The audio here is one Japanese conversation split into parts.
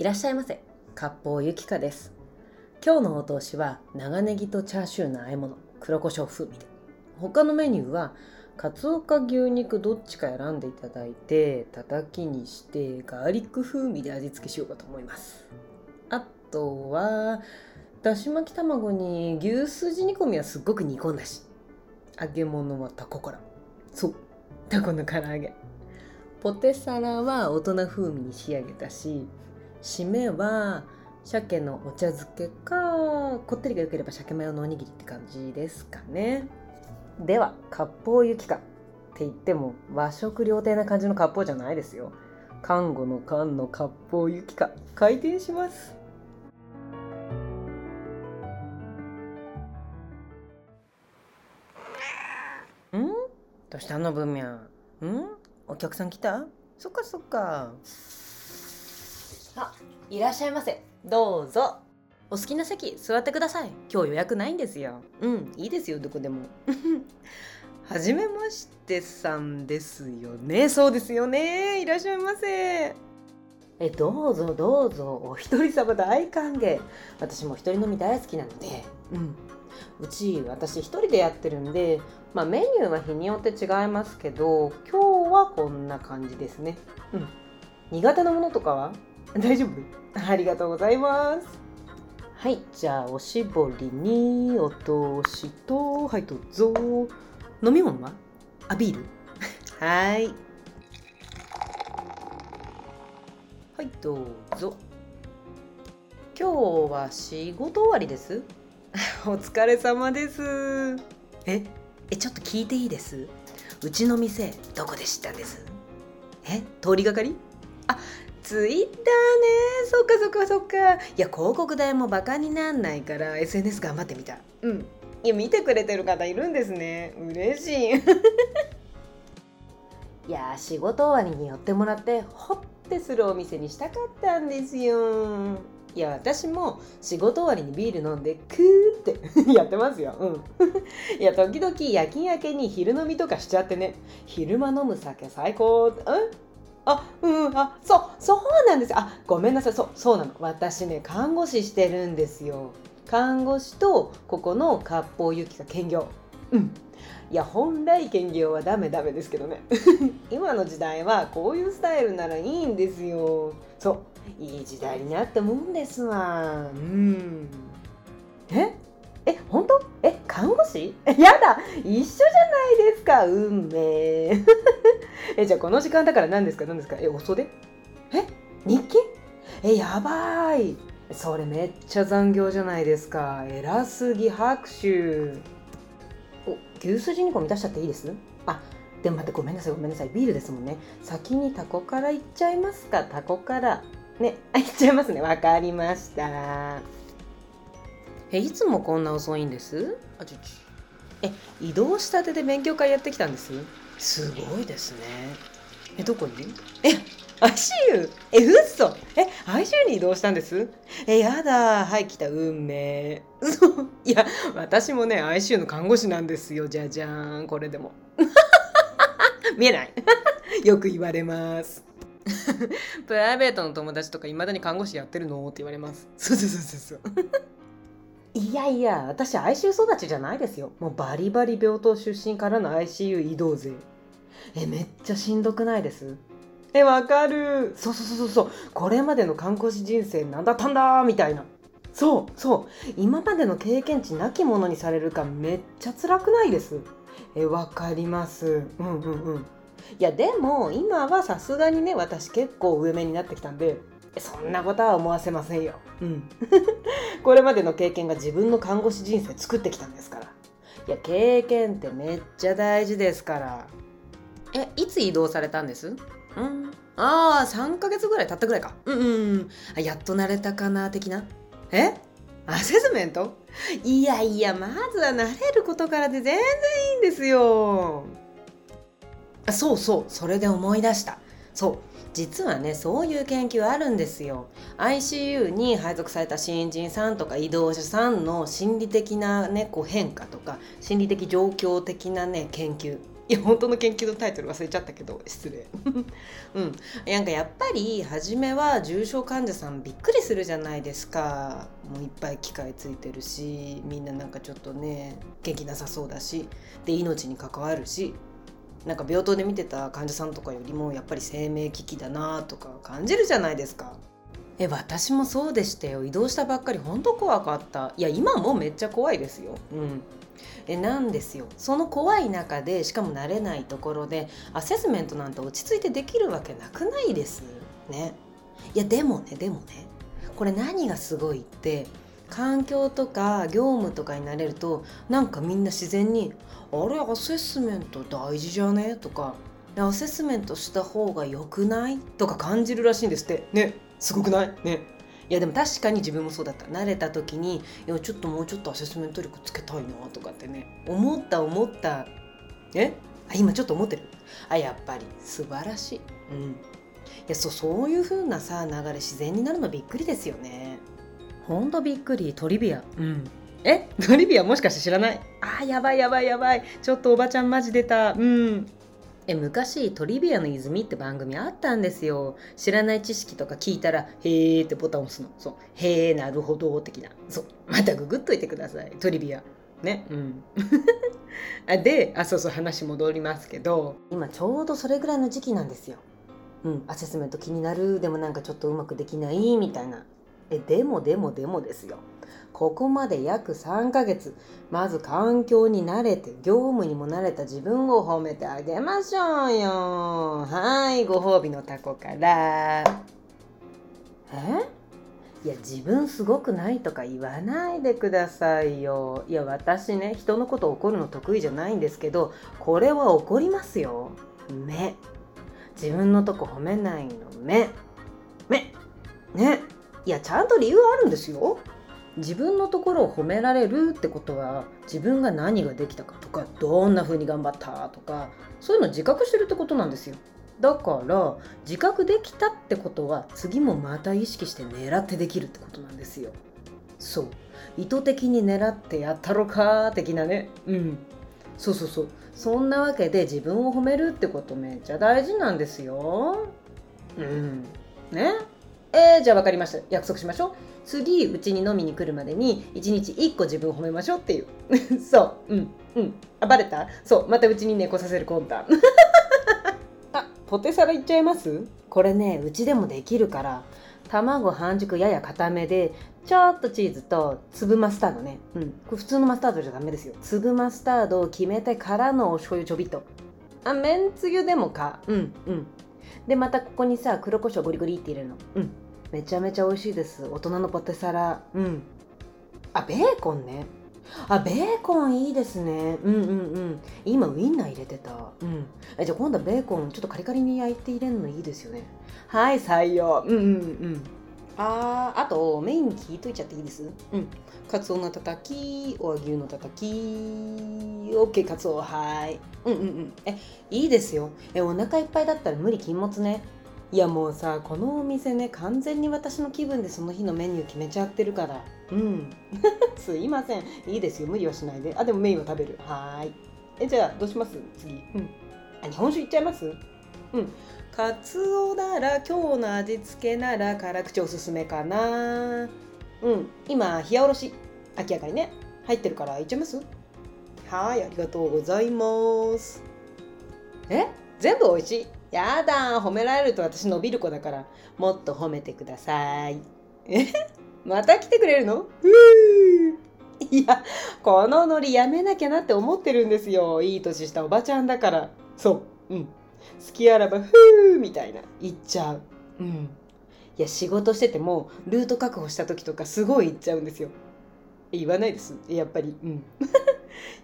いらっしゃいませ。割烹ゆきかです。今日のお通しは長ネギとチャーシューの和え物。黒胡椒風味で。他のメニューはカツオか牛肉どっちか選んでいただいてたたきにしてガーリック風味で味付けしようかと思います。あとはだし巻き卵に牛すじ煮込みはすっごく煮込んだし。揚げ物はタコから。そう。タコの唐揚げ。ポテサラは大人風味に仕上げたし締めは鮭のお茶漬けかこってりが良ければ鮭マヨのおにぎりって感じですかね。では割烹ゆきかって言っても和食料亭な感じの割烹じゃないですよ。看護の缶の割烹ゆきか。開店します。ん？どうしたの文明？ん？お客さん来た？そっかそっか。いらっしゃいませ。どうぞ。お好きな席座ってください。今日予約ないんですよ。うんいいですよどこでも。はじめましてさんですよね。そうですよね。いらっしゃいませ。えどうぞどうぞ。お一人様大歓迎。私も一人飲み大好きなので。うん。うち私一人でやってるんでまあメニューは日によって違いますけど今日はこんな感じですね。うん。苦手なものとかは？大丈夫？ありがとうございます。はいじゃあおしぼりにお通しとはいどうぞ。飲み物は？あビール？はい。はいどうぞ。今日は仕事終わりです？お疲れ様です。え？えちょっと聞いていいです？うちの店どこで知ったんです？え？通りがかり？あツイッターね。そっかそっかそっか。いや広告代もバカになんないから SNS 頑張ってみた。うん。いや見てくれてる方いるんですね。嬉しい。いや仕事終わりに寄ってもらってホッてするお店にしたかったんですよ。いや私も仕事終わりにビール飲んでクーって やってますよ。うん。いや時々夜勤明けに昼飲みとかしちゃってね。昼間飲む酒最高。うんあうんあそうそうなんです。あごめんなさい。そうそうなの。私ね看護師してるんですよ。看護師とここの割烹ゆきか兼業。うん。いや本来兼業はダメダメですけどね。今の時代はこういうスタイルならいいんですよ。そう。いい時代になったもんですわ。うん。え？え本当？え看護師？やだ！一緒じゃないですか。運命。えじゃあこの時間だから何ですか？何ですか？えお袖え？日記えやばい。それめっちゃ残業じゃないですか。偉すぎ拍手。お牛すじ煮込み出しちゃっていいです？あでも待ってごめんなさいごめんなさい。ビールですもんね。先にタコからいっちゃいますか？タコから。ね あいっちゃいますね。わかりました。えいつもこんな遅いんです？あちょちょ。え移動したてで勉強会やってきたんです？すごいですね。えどこに？え ICU え嘘。え ICU に移動したんです？えやだ。はい来た運命。嘘 いや私もね ICU の看護師なんですよ。じゃじゃーん。これでも。見えない。よく言われます。プライベートの友達とかいまだに看護師やってるの？って言われます。そうそうそうそう。そういやいや私 ICU 育ちじゃないですよ。もうバリバリ病棟出身からの ICU 移動勢。えめっちゃしんどくないです？えわかる。そうそうそうそうこれまでの看護師人生何だったんだみたいな。そうそう。今までの経験値なきものにされるかめっちゃ辛くないです。えわかります。うんうんうん。いやでも今はさすがにね私結構上目になってきたんでそんなことは思わせませんよ。うん。これまでの経験が自分の看護師人生作ってきたんですから。いや経験ってめっちゃ大事ですから。えいつ移動されたんです？うん。ああ3ヶ月ぐらい経ったぐらいか。うんうんあやっと慣れたかな的な。え？アセスメント？いやいやまずは慣れることからで全然いいんですよ。あそうそう。それで思い出した。そう。実はねそういう研究あるんですよ。ICU に配属された新人さんとか移動者さんの心理的なねこう変化とか心理的状況的なね研究。いや本当の研究のタイトル忘れちゃったけど失礼。うん。なんかやっぱり初めは重症患者さんびっくりするじゃないですか。もういっぱい機械ついてるしみんななんかちょっとね元気なさそうだしで命に関わるしなんか病棟で見てた患者さんとかよりもやっぱり生命危機だなとか感じるじゃないですか。え私もそうでしたよ。移動したばっかり本当怖かった。いや今もめっちゃ怖いですよ。うん。えなんですよ。その怖い中でしかも慣れないところでアセスメントなんて落ち着いてできるわけなくないです。ね。いやでもねでもねこれ何がすごいって環境とか業務とかになれるとなんかみんな自然に「あれアセスメント大事じゃね?」とか「アセスメントした方が良くない?」とか感じるらしいんですって。ね。すごくない？ね。いやでも確かに自分もそうだった。慣れた時にいやちょっともうちょっとアセスメント力つけたいなとかってね思った思った。え？あ今ちょっと思ってる。あやっぱり素晴らしい。うん。いやそそういう風なさ流れ自然になるのびっくりですよね。ほんとびっくり。トリビア。うん。え？トリビアもしかして知らない？あやばいやばいやばい。ちょっとおばちゃんマジ出た。うんえ昔トリビアの泉って番組あったんですよ。知らない知識とか聞いたら「へーってボタン押すの。そう「へーなるほど」的な。そう。またググっといてください。トリビア。ね。うん。あであそうそう話戻りますけど。今ちょうどそれぐらいの時期なんですよ。うん。アセスメント気になる。でもなんかちょっとうまくできないみたいな。えでもでもでもですよ。ここまで約3ヶ月まず環境に慣れて業務にも慣れた自分を褒めてあげましょうよ。はいご褒美のタコから。え？いや自分すごくないとか言わないでくださいよ。いや私ね人のこと怒るの得意じゃないんですけどこれは怒りますよ。目。自分のとこ褒めないの目。目。ね。いやちゃんと理由あるんですよ。自分のところを褒められるってことは自分が何ができたかとかどんな風に頑張ったとかそういうの自覚してるってことなんですよ。だから自覚できたってことは次もまた意識して狙ってできるってことなんですよ。そう。意図的に狙ってやったろか的なね。うん。そうそうそう。そんなわけで自分を褒めるってことめっちゃ大事なんですよ。うん。ね。えー、じゃあ分かりました。約束しましょう。次うちに飲みに来るまでに1日1個自分褒めましょうっていう。そう。うん。うん。あバレた？そう。またうちに猫させる魂胆 あポテサラいっちゃいます？これねうちでもできるから卵半熟やや固めでちょっとチーズと粒マスタードね。うん。これ普通のマスタードじゃダメですよ。粒マスタードを決めてからのお醤油ちょびっと。あめんつゆでもか。うん。うん。でまたここにさ黒胡椒ゴリゴリって入れるの。うん。めちゃめちゃ美味しいです。大人のポテサラ。うん。あベーコンね。あベーコンいいですね。うんうんうん。今ウインナー入れてた。うん。えじゃあ今度はベーコンちょっとカリカリに焼いて入れるのいいですよね。はい採用。うんうんうん。あーあとメインに聞いといちゃっていいです？うん。カツオのたたきお牛のたたき。オッケーカツオ。はい。うんうんうん。えいいですよ。えお腹いっぱいだったら無理禁物ねいやもうさこのお店ね完全に私の気分でその日のメニュー決めちゃってるから。うん。すいません。いいですよ。無理はしないで。あでもメインは食べる。はーい。えじゃあどうします？次。うん。あ日本酒いっちゃいます？うん。カツオなら今日の味付けなら辛口おすすめかな。うん。今冷やおろし。明らかにね。入ってるからいっちゃいます？はい。ありがとうございます。え？全部美味しい？やだ褒められると私伸びる子だから。もっと褒めてください。え また来てくれるの？いやこのノリやめなきゃなって思ってるんですよ。いい年したおばちゃんだから。そう。うん。好きあらばふーみたいな。言っちゃう。うん。いや仕事しててもルート確保した時とかすごい言っちゃうんですよ。言わないです。やっぱり。うん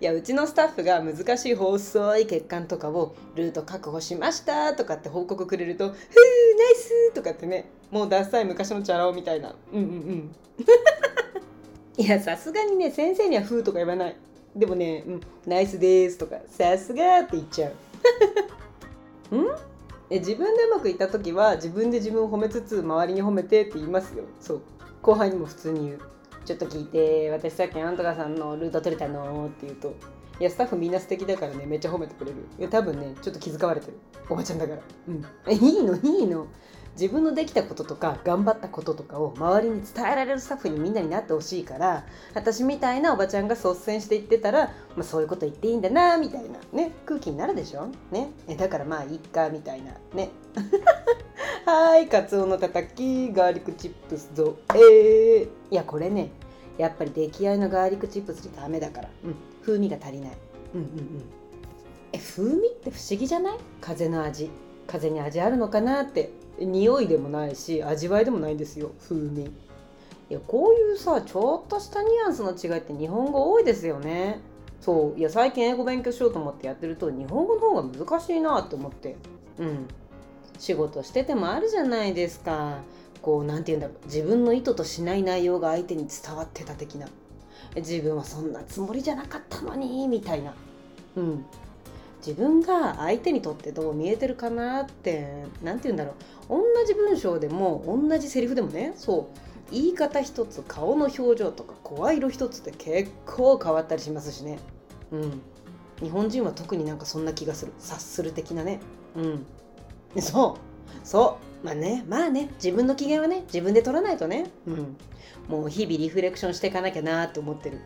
いやうちのスタッフが難しい細い血管とかをルート確保しましたとかって報告くれると「ふーナイス!」とかってねもうダサい昔のチャラ男みたいな。うんうんうん。いやさすがにね先生には「ふー」とか言わない。でもね「うん、ナイスです」とか「さすが」って言っちゃう ん？え自分でうまくいった時は自分で自分を褒めつつ周りに褒めてって言いますよ。そう。後輩にも普通に言う。ちょっと聞いて私さっきあんとかさんのルート取れたのって言うといやスタッフみんな素敵だからねめっちゃ褒めてくれる。いや多分ねちょっと気遣われてる。おばちゃんだから。うん。えいいの？いいの？自分のできたこととか頑張ったこととかを周りに伝えられるスタッフにみんなになってほしいから私みたいなおばちゃんが率先して言ってたら、まあ、そういうこと言っていいんだなみたいなね空気になるでしょ？ね？だからまあいっかみたいな。ね？はいカツオのたたきガーリックチップスぞえー、いやこれねやっぱり出来合いのガーリックチップスじゃダメだから、うん、風味が足りない。うんうんうん。え風味って不思議じゃない？風の味。風に味あるのかなって。匂いでもないし味わいでもないんですよ風味。いやこういうさちょっとしたニュアンスの違いって日本語多いですよね。そう。いや最近英語勉強しようと思ってやってると日本語の方が難しいなって思って。うん。仕事しててもあるじゃないですか。こう何て言うんだろう。自分の意図としない内容が相手に伝わってた的な。自分はそんなつもりじゃなかったのにみたいな。うん。自分が相手にとってどう見えてるかなって何て言うんだろう。同じ文章でも同じセリフでもねそう。言い方一つ顔の表情とか声色一つで結構変わったりしますしね。うん。日本人は特になんかそんな気がする。察する的なね。うん。そう。そう。まあね。まあね。自分の機嫌はね自分で取らないとね。うん。もう日々リフレクションしていかなきゃなって思ってる。ん？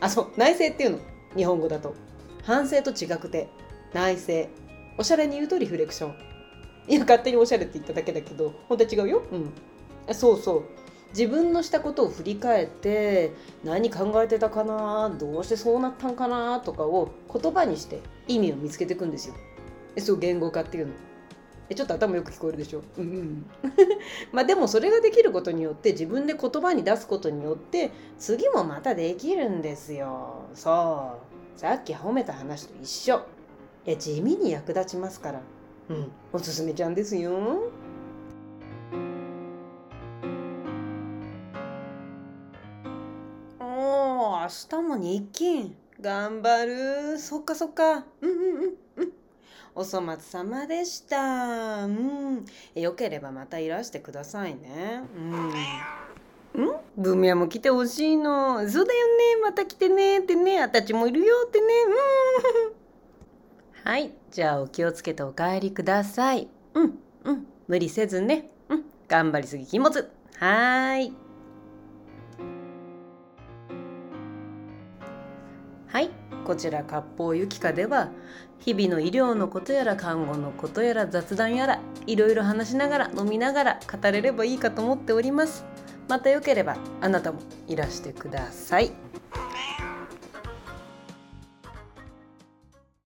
あそう。内省っていうの。日本語だと。反省と違くて内省。おしゃれに言うとリフレクション。いや勝手におしゃれって言っただけだけど本当は違うよ。うん。そうそう。自分のしたことを振り返って何考えてたかなどうしてそうなったんかなとかを言葉にして意味を見つけていくんですよ。そう言語化っていうの。ちょっと頭よく聞こえるでしょ、うんうん、まあでもそれができることによって自分で言葉に出すことによって次もまたできるんですよ。そうさっき褒めた話と一緒。いや地味に役立ちますから。うん。おすすめちゃんですよ。おお明日も日勤。頑張る。そっかそっか。うんうんうんうん。お粗末様でした。うん。よければまたいらしてくださいね。うんん？ブーム屋も来てほしいの。そうだよね。また来てね。ってね。あたちもいるよ。ってね。うん。はい。じゃあお気をつけてお帰りください。うん。うん。無理せずね。うん。頑張りすぎ禁物。はーい。はい。こちら割烹ゆきかでは日々の医療のことやら看護のことやら雑談やらいろいろ話しながら飲みながら語れればいいかと思っております。またよければあなたもいらしてください。